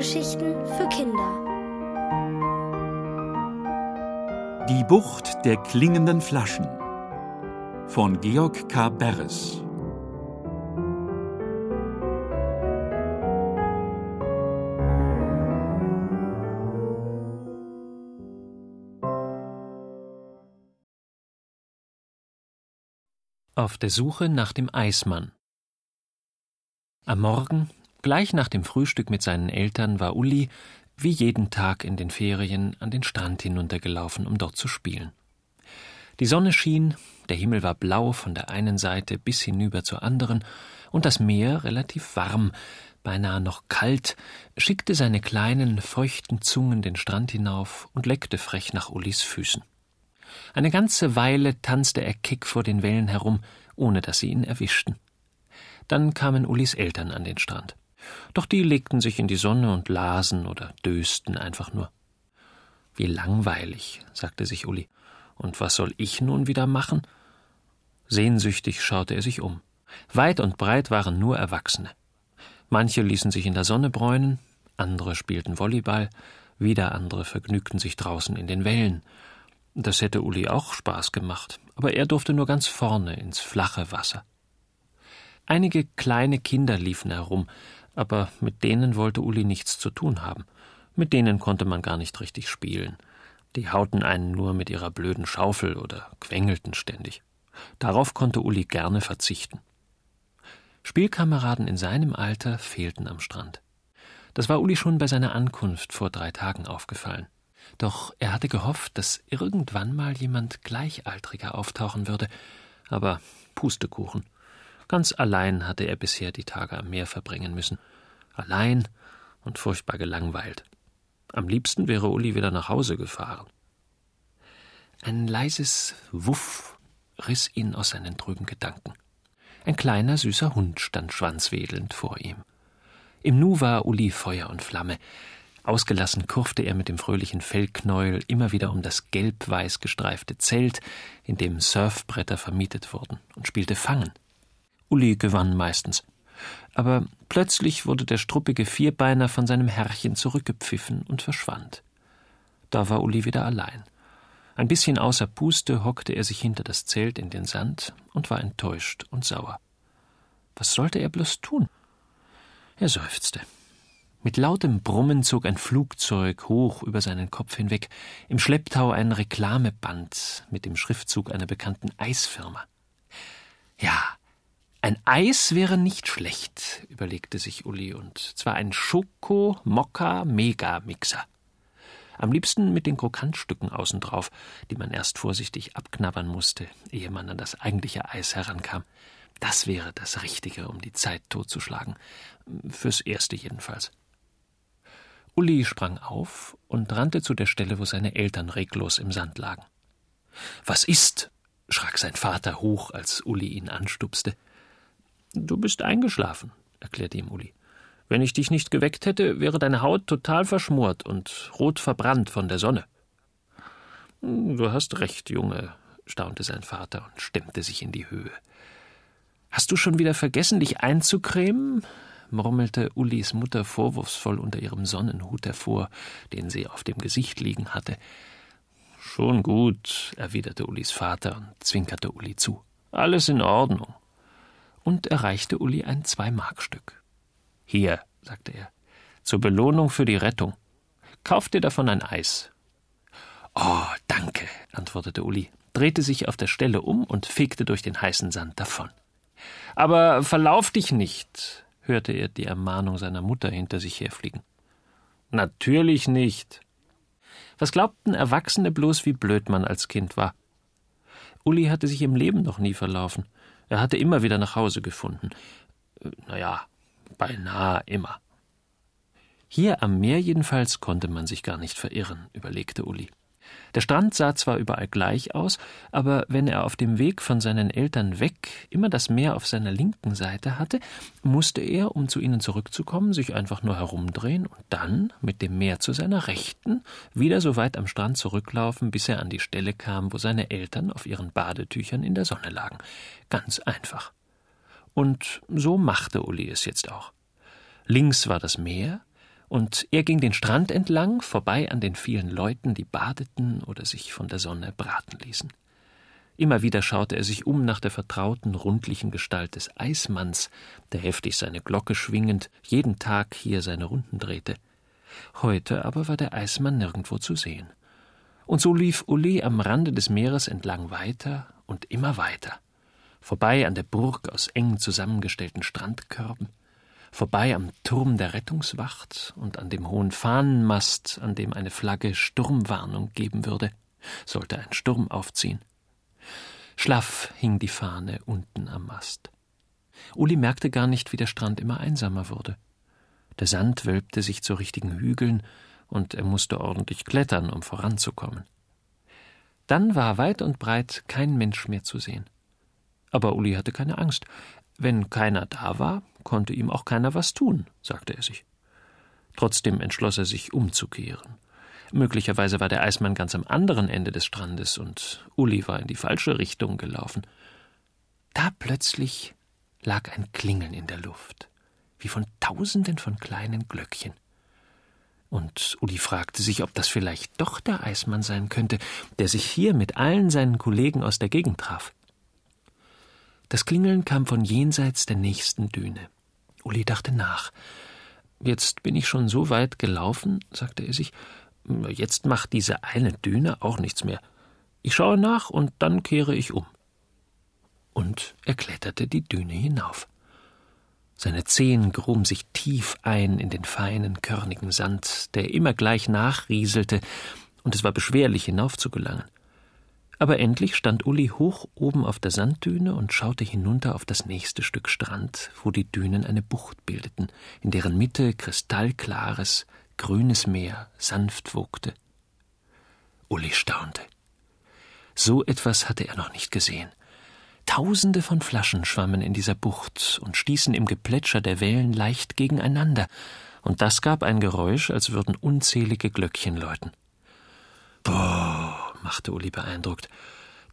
Hörgeschichten für Kinder. Die Bucht der klingenden Flaschen von Georg K. Beres. Auf der Suche nach dem Eismann. Am Morgen, gleich nach dem Frühstück mit seinen Eltern, war Uli, wie jeden Tag in den Ferien, an den Strand hinuntergelaufen, um dort zu spielen. Die Sonne schien, der Himmel war blau von der einen Seite bis hinüber zur anderen, und das Meer, relativ warm, beinahe noch kalt, schickte seine kleinen, feuchten Zungen den Strand hinauf und leckte frech nach Ulis Füßen. Eine ganze Weile tanzte er keck vor den Wellen herum, ohne dass sie ihn erwischten. Dann kamen Ulis Eltern an den Strand. Doch die legten sich in die Sonne und lasen oder dösten einfach nur. Wie langweilig, sagte sich Uli. Und was soll ich nun wieder machen? Sehnsüchtig schaute er sich um. Weit und breit waren nur Erwachsene. Manche ließen sich in der Sonne bräunen, andere spielten Volleyball, wieder andere vergnügten sich draußen in den Wellen. Das hätte Uli auch Spaß gemacht, aber er durfte nur ganz vorne ins flache Wasser. Einige kleine Kinder liefen herum, aber mit denen wollte Uli nichts zu tun haben. Mit denen konnte man gar nicht richtig spielen. Die hauten einen nur mit ihrer blöden Schaufel oder quengelten ständig. Darauf konnte Uli gerne verzichten. Spielkameraden in seinem Alter fehlten am Strand. Das war Uli schon bei seiner Ankunft vor drei Tagen aufgefallen. Doch er hatte gehofft, dass irgendwann mal jemand Gleichaltriger auftauchen würde. Aber Pustekuchen. Ganz allein hatte er bisher die Tage am Meer verbringen müssen. Allein und furchtbar gelangweilt. Am liebsten wäre Uli wieder nach Hause gefahren. Ein leises Wuff riss ihn aus seinen trüben Gedanken. Ein kleiner, süßer Hund stand schwanzwedelnd vor ihm. Im Nu war Uli Feuer und Flamme. Ausgelassen kurfte er mit dem fröhlichen Fellknäuel immer wieder um das gelb-weiß gestreifte Zelt, in dem Surfbretter vermietet wurden, und spielte Fangen. Uli gewann meistens. Aber plötzlich wurde der struppige Vierbeiner von seinem Herrchen zurückgepfiffen und verschwand. Da war Uli wieder allein. Ein bisschen außer Puste hockte er sich hinter das Zelt in den Sand und war enttäuscht und sauer. Was sollte er bloß tun? Er seufzte. Mit lautem Brummen zog ein Flugzeug hoch über seinen Kopf hinweg, im Schlepptau ein Reklameband mit dem Schriftzug einer bekannten Eisfirma. Ja, ein Eis wäre nicht schlecht, überlegte sich Uli, und zwar ein Schoko-Mokka-Mega-Mixer. Am liebsten mit den Krokantstücken außen drauf, die man erst vorsichtig abknabbern musste, ehe man an das eigentliche Eis herankam. Das wäre das Richtige, um die Zeit totzuschlagen. Fürs Erste jedenfalls. Uli sprang auf und rannte zu der Stelle, wo seine Eltern reglos im Sand lagen. Was ist? schrak sein Vater hoch, als Uli ihn anstupste. Du bist eingeschlafen, erklärte ihm Uli. Wenn ich dich nicht geweckt hätte, wäre deine Haut total verschmort und rot verbrannt von der Sonne. Hm, du hast recht, Junge, staunte sein Vater und stemmte sich in die Höhe. Hast du schon wieder vergessen, dich einzucremen? murmelte Ulis Mutter vorwurfsvoll unter ihrem Sonnenhut hervor, den sie auf dem Gesicht liegen hatte. Schon gut, erwiderte Ulis Vater und zwinkerte Uli zu. Alles in Ordnung und erreichte Uli ein Zwei-Mark-Stück. Hier, sagte er, zur Belohnung für die Rettung. Kauf dir davon ein Eis. Oh, danke, antwortete Uli, drehte sich auf der Stelle um und fegte durch den heißen Sand davon. Aber verlauf dich nicht, hörte er die Ermahnung seiner Mutter hinter sich herfliegen. Natürlich nicht. Was glaubten Erwachsene bloß, wie blöd man als Kind war? Uli hatte sich im Leben noch nie verlaufen. Er hatte immer wieder nach Hause gefunden. Naja, beinahe immer. Hier am Meer jedenfalls konnte man sich gar nicht verirren, überlegte Uli. Der Strand sah zwar überall gleich aus, aber wenn er auf dem Weg von seinen Eltern weg immer das Meer auf seiner linken Seite hatte, musste er, um zu ihnen zurückzukommen, sich einfach nur herumdrehen und dann mit dem Meer zu seiner Rechten wieder so weit am Strand zurücklaufen, bis er an die Stelle kam, wo seine Eltern auf ihren Badetüchern in der Sonne lagen. Ganz einfach. Und so machte Uli es jetzt auch. Links war das Meer, Und er ging den Strand entlang, vorbei an den vielen Leuten, die badeten oder sich von der Sonne braten ließen. Immer wieder schaute er sich um nach der vertrauten, rundlichen Gestalt des Eismanns, der heftig seine Glocke schwingend jeden Tag hier seine Runden drehte. Heute aber war der Eismann nirgendwo zu sehen. Und so lief Uli am Rande des Meeres entlang weiter und immer weiter, vorbei an der Burg aus eng zusammengestellten Strandkörben, vorbei am Turm der Rettungswacht und an dem hohen Fahnenmast, an dem eine Flagge Sturmwarnung geben würde, sollte ein Sturm aufziehen. Schlaff hing die Fahne unten am Mast. Uli merkte gar nicht, wie der Strand immer einsamer wurde. Der Sand wölbte sich zu richtigen Hügeln, und er musste ordentlich klettern, um voranzukommen. Dann war weit und breit kein Mensch mehr zu sehen. Aber Uli hatte keine Angst. Wenn keiner da war, konnte ihm auch keiner was tun, sagte er sich. Trotzdem entschloss er sich umzukehren. Möglicherweise war der Eismann ganz am anderen Ende des Strandes und Uli war in die falsche Richtung gelaufen. Da plötzlich lag ein Klingeln in der Luft, wie von tausenden von kleinen Glöckchen. Und Uli fragte sich, ob das vielleicht doch der Eismann sein könnte, der sich hier mit allen seinen Kollegen aus der Gegend traf. Das Klingeln kam von jenseits der nächsten Düne. Uli dachte nach. Jetzt bin ich schon so weit gelaufen, sagte er sich, Jetzt macht diese eine Düne auch nichts mehr. Ich schaue nach und dann kehre ich um. Und er kletterte die Düne hinauf. Seine Zehen gruben sich tief ein in den feinen, körnigen Sand, der immer gleich nachrieselte, und es war beschwerlich hinaufzugelangen. Aber endlich stand Uli hoch oben auf der Sanddüne und schaute hinunter auf das nächste Stück Strand, wo die Dünen eine Bucht bildeten, in deren Mitte kristallklares, grünes Meer sanft wogte. Uli staunte. So etwas hatte er noch nicht gesehen. Tausende von Flaschen schwammen in dieser Bucht und stießen im Geplätscher der Wellen leicht gegeneinander, und das gab ein Geräusch, als würden unzählige Glöckchen läuten. Boah, machte Uli beeindruckt,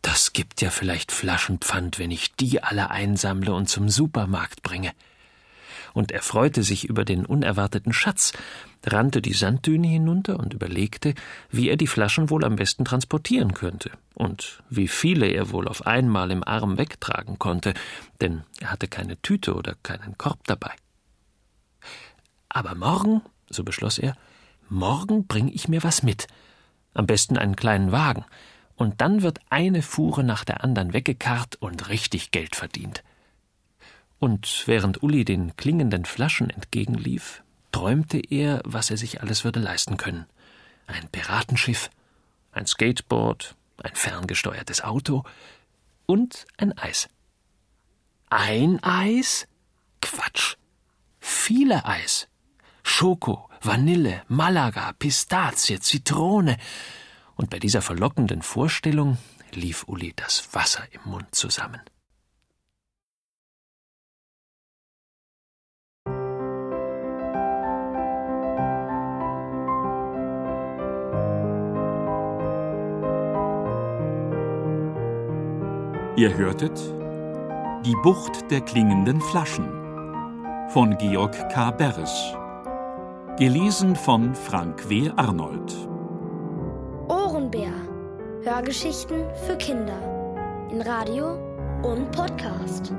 das gibt ja vielleicht Flaschenpfand, wenn ich die alle einsammle und zum Supermarkt bringe. Und er freute sich über den unerwarteten Schatz, rannte die Sanddüne hinunter und überlegte, wie er die Flaschen wohl am besten transportieren könnte und wie viele er wohl auf einmal im Arm wegtragen konnte, denn er hatte keine Tüte oder keinen Korb dabei. Aber morgen, so beschloss er, morgen bring ich mir was mit, am besten einen kleinen Wagen, und dann wird eine Fuhre nach der anderen weggekarrt und richtig Geld verdient. Und während Uli den klingenden Flaschen entgegenlief, träumte er, was er sich alles würde leisten können. Ein Piratenschiff, ein Skateboard, ein ferngesteuertes Auto und ein Eis. Ein Eis? Quatsch. Viele Eis. Schoko, Vanille, Malaga, Pistazie, Zitrone. Und bei dieser verlockenden Vorstellung lief Uli das Wasser im Mund zusammen. Ihr hörtet Die Bucht der klingenden Flaschen von Georg K. Beres. Gelesen von Frank W. Arnold. Ohrenbär. Hörgeschichten für Kinder. In Radio und Podcast.